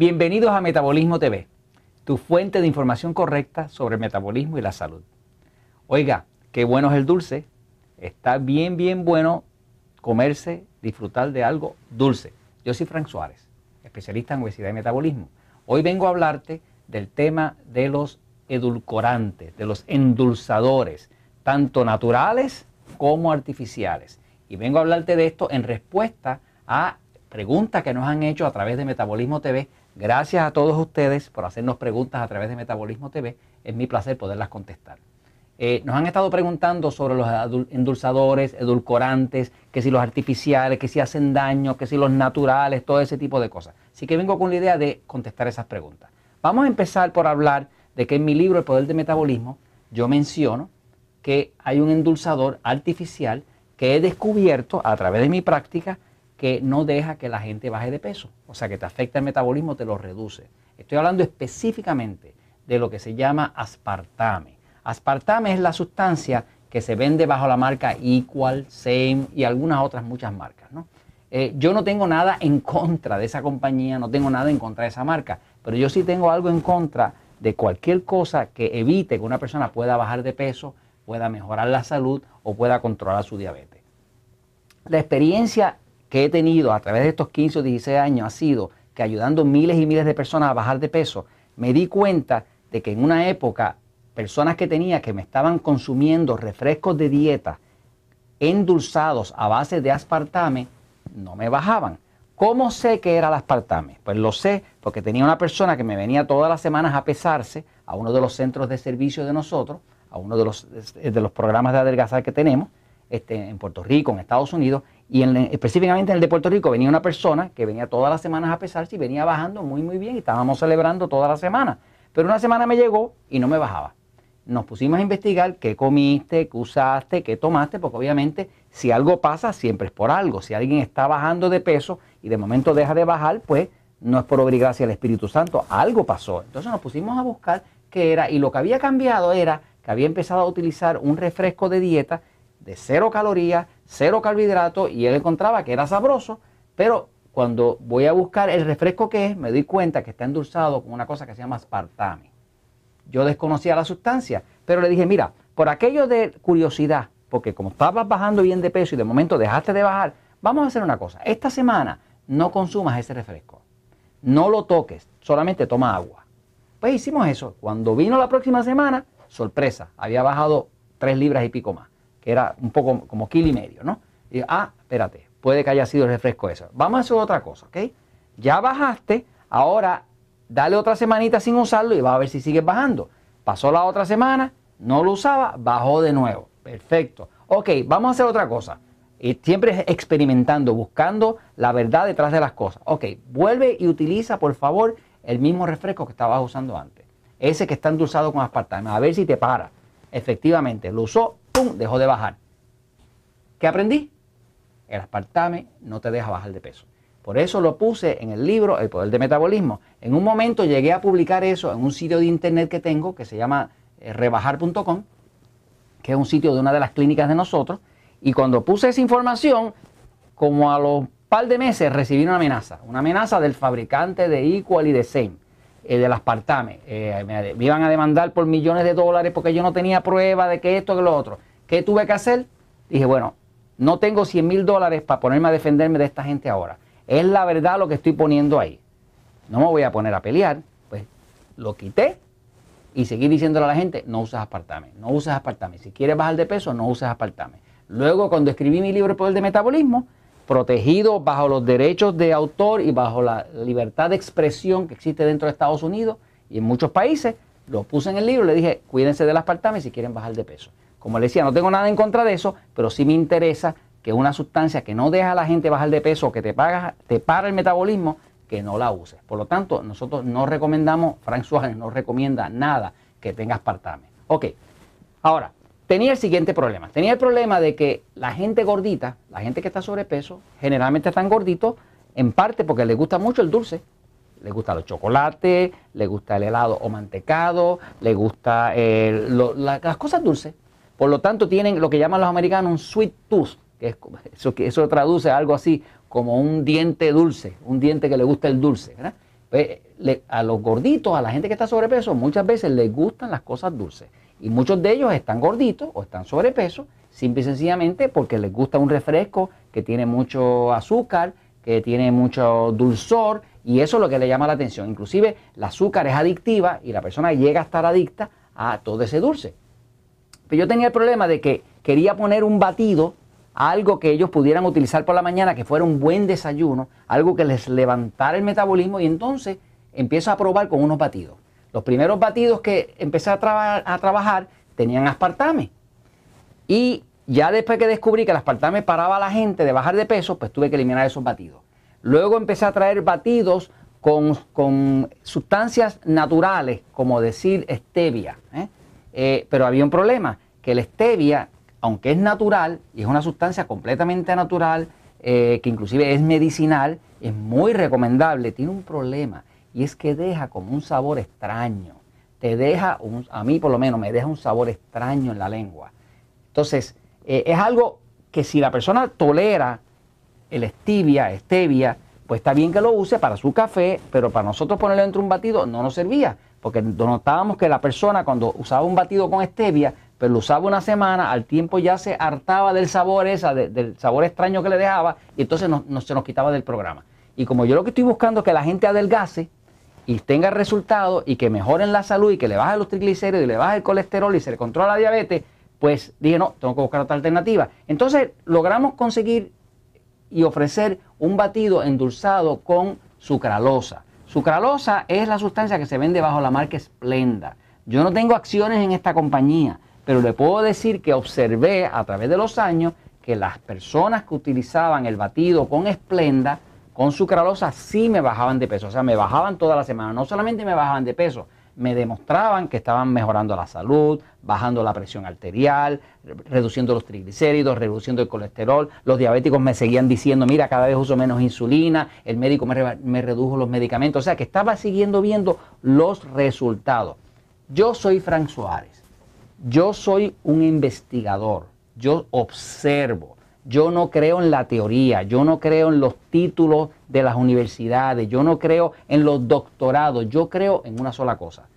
Bienvenidos a Metabolismo TV, tu fuente de información correcta sobre el metabolismo y la salud. Oiga, qué bueno es el dulce. Está bien, bien bueno comerse, disfrutar de algo dulce. Yo soy Frank Suárez, especialista en obesidad y metabolismo. Hoy vengo a hablarte del tema de los edulcorantes, de los endulzadores, tanto naturales como artificiales. Y vengo a hablarte de esto en respuesta a preguntas que nos han hecho a través de Metabolismo TV Gracias a todos ustedes por hacernos preguntas a través de Metabolismo TV. Es mi placer poderlas contestar. Eh, nos han estado preguntando sobre los endulzadores, edulcorantes, que si los artificiales, que si hacen daño, que si los naturales, todo ese tipo de cosas. Así que vengo con la idea de contestar esas preguntas. Vamos a empezar por hablar de que en mi libro El Poder del Metabolismo yo menciono que hay un endulzador artificial que he descubierto a través de mi práctica que no deja que la gente baje de peso, o sea que te afecta el metabolismo, te lo reduce. Estoy hablando específicamente de lo que se llama aspartame. Aspartame es la sustancia que se vende bajo la marca Equal, Same y algunas otras muchas marcas. Eh, yo no tengo nada en contra de esa compañía, no tengo nada en contra de esa marca, pero yo sí tengo algo en contra de cualquier cosa que evite que una persona pueda bajar de peso, pueda mejorar la salud o pueda controlar su diabetes. La experiencia que he tenido a través de estos 15 o 16 años ha sido que ayudando miles y miles de personas a bajar de peso, me di cuenta de que en una época personas que tenía que me estaban consumiendo refrescos de dieta endulzados a base de aspartame no me bajaban. ¿Cómo sé que era el aspartame? Pues lo sé porque tenía una persona que me venía todas las semanas a pesarse a uno de los centros de servicio de nosotros, a uno de los, de los programas de adelgazar que tenemos este, en Puerto Rico, en Estados Unidos, y específicamente en el de Puerto Rico venía una persona que venía todas las semanas a pesarse y venía bajando muy, muy bien y estábamos celebrando toda la semana. Pero una semana me llegó y no me bajaba. Nos pusimos a investigar qué comiste, qué usaste, qué tomaste, porque obviamente si algo pasa siempre es por algo. Si alguien está bajando de peso y de momento deja de bajar, pues no es por obligarse al Espíritu Santo, algo pasó. Entonces nos pusimos a buscar qué era y lo que había cambiado era que había empezado a utilizar un refresco de dieta de cero calorías, cero carbohidratos y él encontraba que era sabroso, pero cuando voy a buscar el refresco que es, me doy cuenta que está endulzado con una cosa que se llama aspartame. Yo desconocía la sustancia, pero le dije, mira, por aquello de curiosidad, porque como estabas bajando bien de peso y de momento dejaste de bajar, vamos a hacer una cosa. Esta semana no consumas ese refresco. No lo toques, solamente toma agua. Pues hicimos eso. Cuando vino la próxima semana, sorpresa, había bajado tres libras y pico más que era un poco como kilo y medio, ¿no? Y ah, espérate, puede que haya sido el refresco eso. Vamos a hacer otra cosa, ¿ok? Ya bajaste, ahora dale otra semanita sin usarlo y va a ver si sigues bajando. Pasó la otra semana, no lo usaba, bajó de nuevo. Perfecto. Ok, vamos a hacer otra cosa. Y siempre experimentando, buscando la verdad detrás de las cosas. Ok, vuelve y utiliza, por favor, el mismo refresco que estabas usando antes. Ese que está endulzado con aspartame. A ver si te para. Efectivamente, lo usó, dejó de bajar. ¿Qué aprendí? El aspartame no te deja bajar de peso. Por eso lo puse en el libro El Poder de Metabolismo. En un momento llegué a publicar eso en un sitio de internet que tengo que se llama eh, rebajar.com, que es un sitio de una de las clínicas de nosotros. Y cuando puse esa información, como a los par de meses recibí una amenaza, una amenaza del fabricante de Equal y de Same eh, del aspartame. Eh, me, iban a demandar por millones de dólares porque yo no tenía prueba de que esto, que lo otro. ¿Qué tuve que hacer? Dije, bueno, no tengo 100 mil dólares para ponerme a defenderme de esta gente ahora. Es la verdad lo que estoy poniendo ahí. No me voy a poner a pelear. Pues lo quité y seguí diciéndole a la gente, no uses aspartame, no uses aspartame. Si quieres bajar de peso, no uses aspartame. Luego, cuando escribí mi libro El Poder de Metabolismo, protegido bajo los derechos de autor y bajo la libertad de expresión que existe dentro de Estados Unidos y en muchos países, lo puse en el libro le dije, cuídense del aspartame si quieren bajar de peso. Como le decía, no tengo nada en contra de eso, pero sí me interesa que una sustancia que no deja a la gente bajar de peso que te, paga, te para el metabolismo, que no la uses. Por lo tanto, nosotros no recomendamos, Frank Suárez no recomienda nada que tenga aspartame. Ok, ahora, tenía el siguiente problema. Tenía el problema de que la gente gordita, la gente que está sobrepeso, generalmente están gorditos en parte porque les gusta mucho el dulce. Les gusta los chocolates, les gusta el helado o mantecado, les gusta eh, las cosas dulces. Por lo tanto, tienen lo que llaman los americanos un sweet tooth, que es, eso, eso traduce algo así como un diente dulce, un diente que le gusta el dulce. Pues, a los gorditos, a la gente que está sobrepeso, muchas veces les gustan las cosas dulces. Y muchos de ellos están gorditos o están sobrepeso, simple y sencillamente porque les gusta un refresco que tiene mucho azúcar, que tiene mucho dulzor, y eso es lo que le llama la atención. Inclusive el azúcar es adictiva y la persona llega a estar adicta a todo ese dulce. Pero yo tenía el problema de que quería poner un batido, algo que ellos pudieran utilizar por la mañana, que fuera un buen desayuno, algo que les levantara el metabolismo y entonces empiezo a probar con unos batidos. Los primeros batidos que empecé a, a trabajar tenían aspartame. Y ya después que descubrí que el aspartame paraba a la gente de bajar de peso, pues tuve que eliminar esos batidos. Luego empecé a traer batidos con, sustancias naturales, como decir stevia. ¿eh? Eh, pero había un problema, que la stevia, aunque es natural y es una sustancia completamente natural, eh, que inclusive es medicinal, es muy recomendable, tiene un problema y es que deja como un sabor extraño. Te deja, a mí por lo menos, me deja un sabor extraño en la lengua. Entonces, es algo que si la persona tolera el stevia, stevia, pues está bien que lo use para su café, pero para nosotros ponerlo dentro de un batido no nos servía, porque notábamos que la persona cuando usaba un batido con stevia, pero lo usaba una semana, al tiempo ya se hartaba del sabor esa, del sabor extraño que le dejaba, y entonces no, se nos quitaba del programa. Y como yo lo que estoy buscando es que la gente adelgace y tenga resultados y que mejoren la salud y que le baje los triglicéridos y le baje el colesterol y se le controla la diabetes, pues dije, no, tengo que buscar otra alternativa. Entonces logramos conseguir y ofrecer un batido endulzado con sucralosa. Sucralosa es la sustancia que se vende bajo la marca Splenda. Yo no tengo acciones en esta compañía, pero le puedo decir que observé a través de los años que las personas que utilizaban el batido con Splenda, con sucralosa, sí me bajaban de peso. O sea, me bajaban toda la semana. No solamente me bajaban de peso, me demostraban que estaban mejorando la salud, bajando la presión arterial, reduciendo los triglicéridos, reduciendo el colesterol. Los diabéticos me seguían diciendo, mira, cada vez uso menos insulina, el médico me, redujo los medicamentos. O sea, que estaba siguiendo viendo los resultados. Yo soy Frank Suárez. Yo soy un investigador. Yo observo. Yo no creo en la teoría, yo no creo en los títulos de las universidades, yo no creo en los doctorados, yo creo en una sola cosa,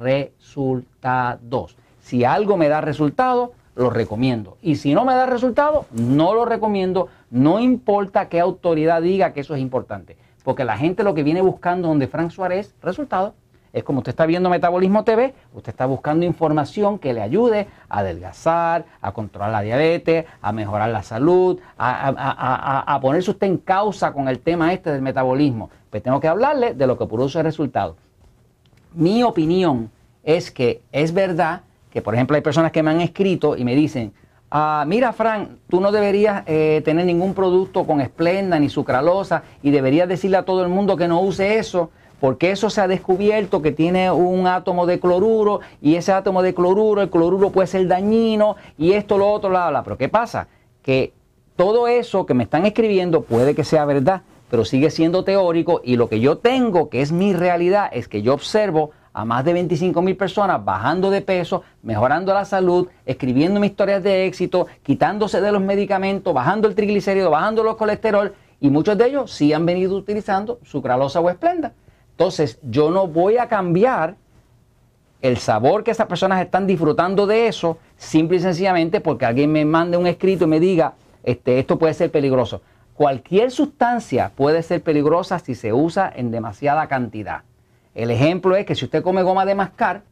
resultados. Si algo me da resultado, lo recomiendo. Y si no me da resultado, no lo recomiendo, no importa qué autoridad diga que eso es importante. Porque la gente lo que viene buscando donde Frank Suárez, resultados. Es como usted está viendo Metabolismo TV, usted está buscando información que le ayude a adelgazar, a controlar la diabetes, a mejorar la salud, a, ponerse usted en causa con el tema este del metabolismo. Pues tengo que hablarle de lo que produce resultados. Mi opinión es que es verdad que, por ejemplo, hay personas que me han escrito y me dicen, ah, mira, Frank, tú no deberías eh, tener ningún producto con esplenda ni sucralosa y deberías decirle a todo el mundo que no use eso porque eso se ha descubierto que tiene un átomo de cloruro y ese átomo de cloruro, el cloruro puede ser dañino y esto, lo otro, bla, bla. Pero ¿qué pasa? Que todo eso que me están escribiendo puede que sea verdad, pero sigue siendo teórico y lo que yo tengo, que es mi realidad, es que yo observo a más de 25 mil personas bajando de peso, mejorando la salud, escribiendo historias de éxito, quitándose de los medicamentos, bajando el triglicérido, bajando los colesterol y muchos de ellos sí han venido utilizando sucralosa o esplenda. Entonces, yo no voy a cambiar el sabor que esas personas están disfrutando de eso, simple y sencillamente porque alguien me mande un escrito y me diga, este, esto puede ser peligroso. Cualquier sustancia puede ser peligrosa si se usa en demasiada cantidad. El ejemplo es que si usted come goma de mascar,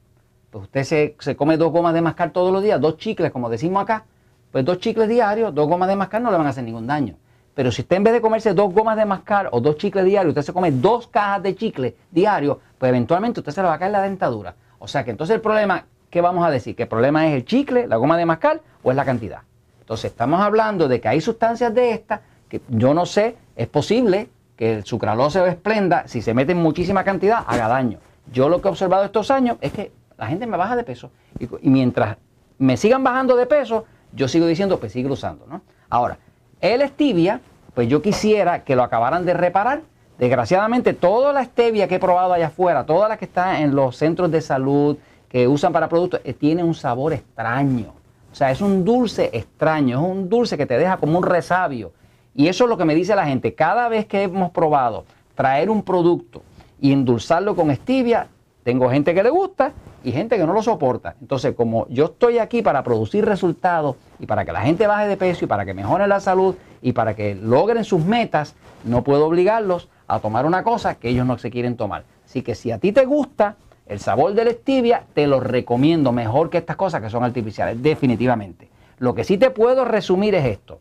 pues usted se, se come dos gomas de mascar todos los días, dos chicles, como decimos acá, pues dos chicles diarios, dos gomas de mascar no le van a hacer ningún daño. Pero si usted en vez de comerse dos gomas de mascar o dos chicles diarios, usted se come dos cajas de chicle diario, pues eventualmente usted se le va a caer la dentadura. O sea que entonces el problema, ¿qué vamos a decir? ¿Que el problema es el chicle, la goma de mascar o es la cantidad? Entonces estamos hablando de que hay sustancias de estas que yo no sé, es posible que el sucralose o esplenda, si se mete en muchísima cantidad, haga daño. Yo lo que he observado estos años es que la gente me baja de peso y, mientras me sigan bajando de peso, yo sigo diciendo, pues sigue usando, ¿no? Ahora, el stevia, pues yo quisiera que lo acabaran de reparar. Desgraciadamente, toda la stevia que he probado allá afuera, toda la que está en los centros de salud que usan para productos, eh, tiene un sabor extraño. O sea, es un dulce extraño, es un dulce que te deja como un resabio. Y eso es lo que me dice la gente. Cada vez que hemos probado traer un producto y endulzarlo con stevia. Tengo gente que le gusta y gente que no lo soporta. Entonces, como yo estoy aquí para producir resultados y para que la gente baje de peso y para que mejore la salud y para que logren sus metas, no puedo obligarlos a tomar una cosa que ellos no se quieren tomar. Así que si a ti te gusta el sabor de la stevia, te lo recomiendo mejor que estas cosas que son artificiales, definitivamente. Lo que sí te puedo resumir es esto.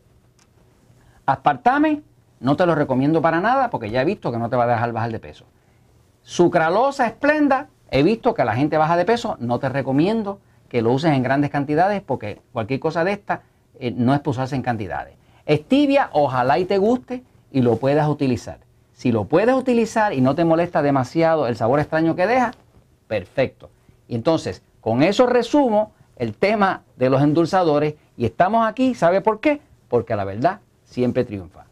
Aspartame no te lo recomiendo para nada porque ya he visto que no te va a dejar bajar de peso. Sucralosa esplenda, he visto que la gente baja de peso, no te recomiendo que lo uses en grandes cantidades porque cualquier cosa de esta eh, no es para usarse en cantidades. Stevia, ojalá y te guste y lo puedas utilizar. Si lo puedes utilizar y no te molesta demasiado el sabor extraño que deja, perfecto. Y entonces, con eso resumo el tema de los endulzadores y estamos aquí, ¿sabe por qué? Porque la verdad siempre triunfa.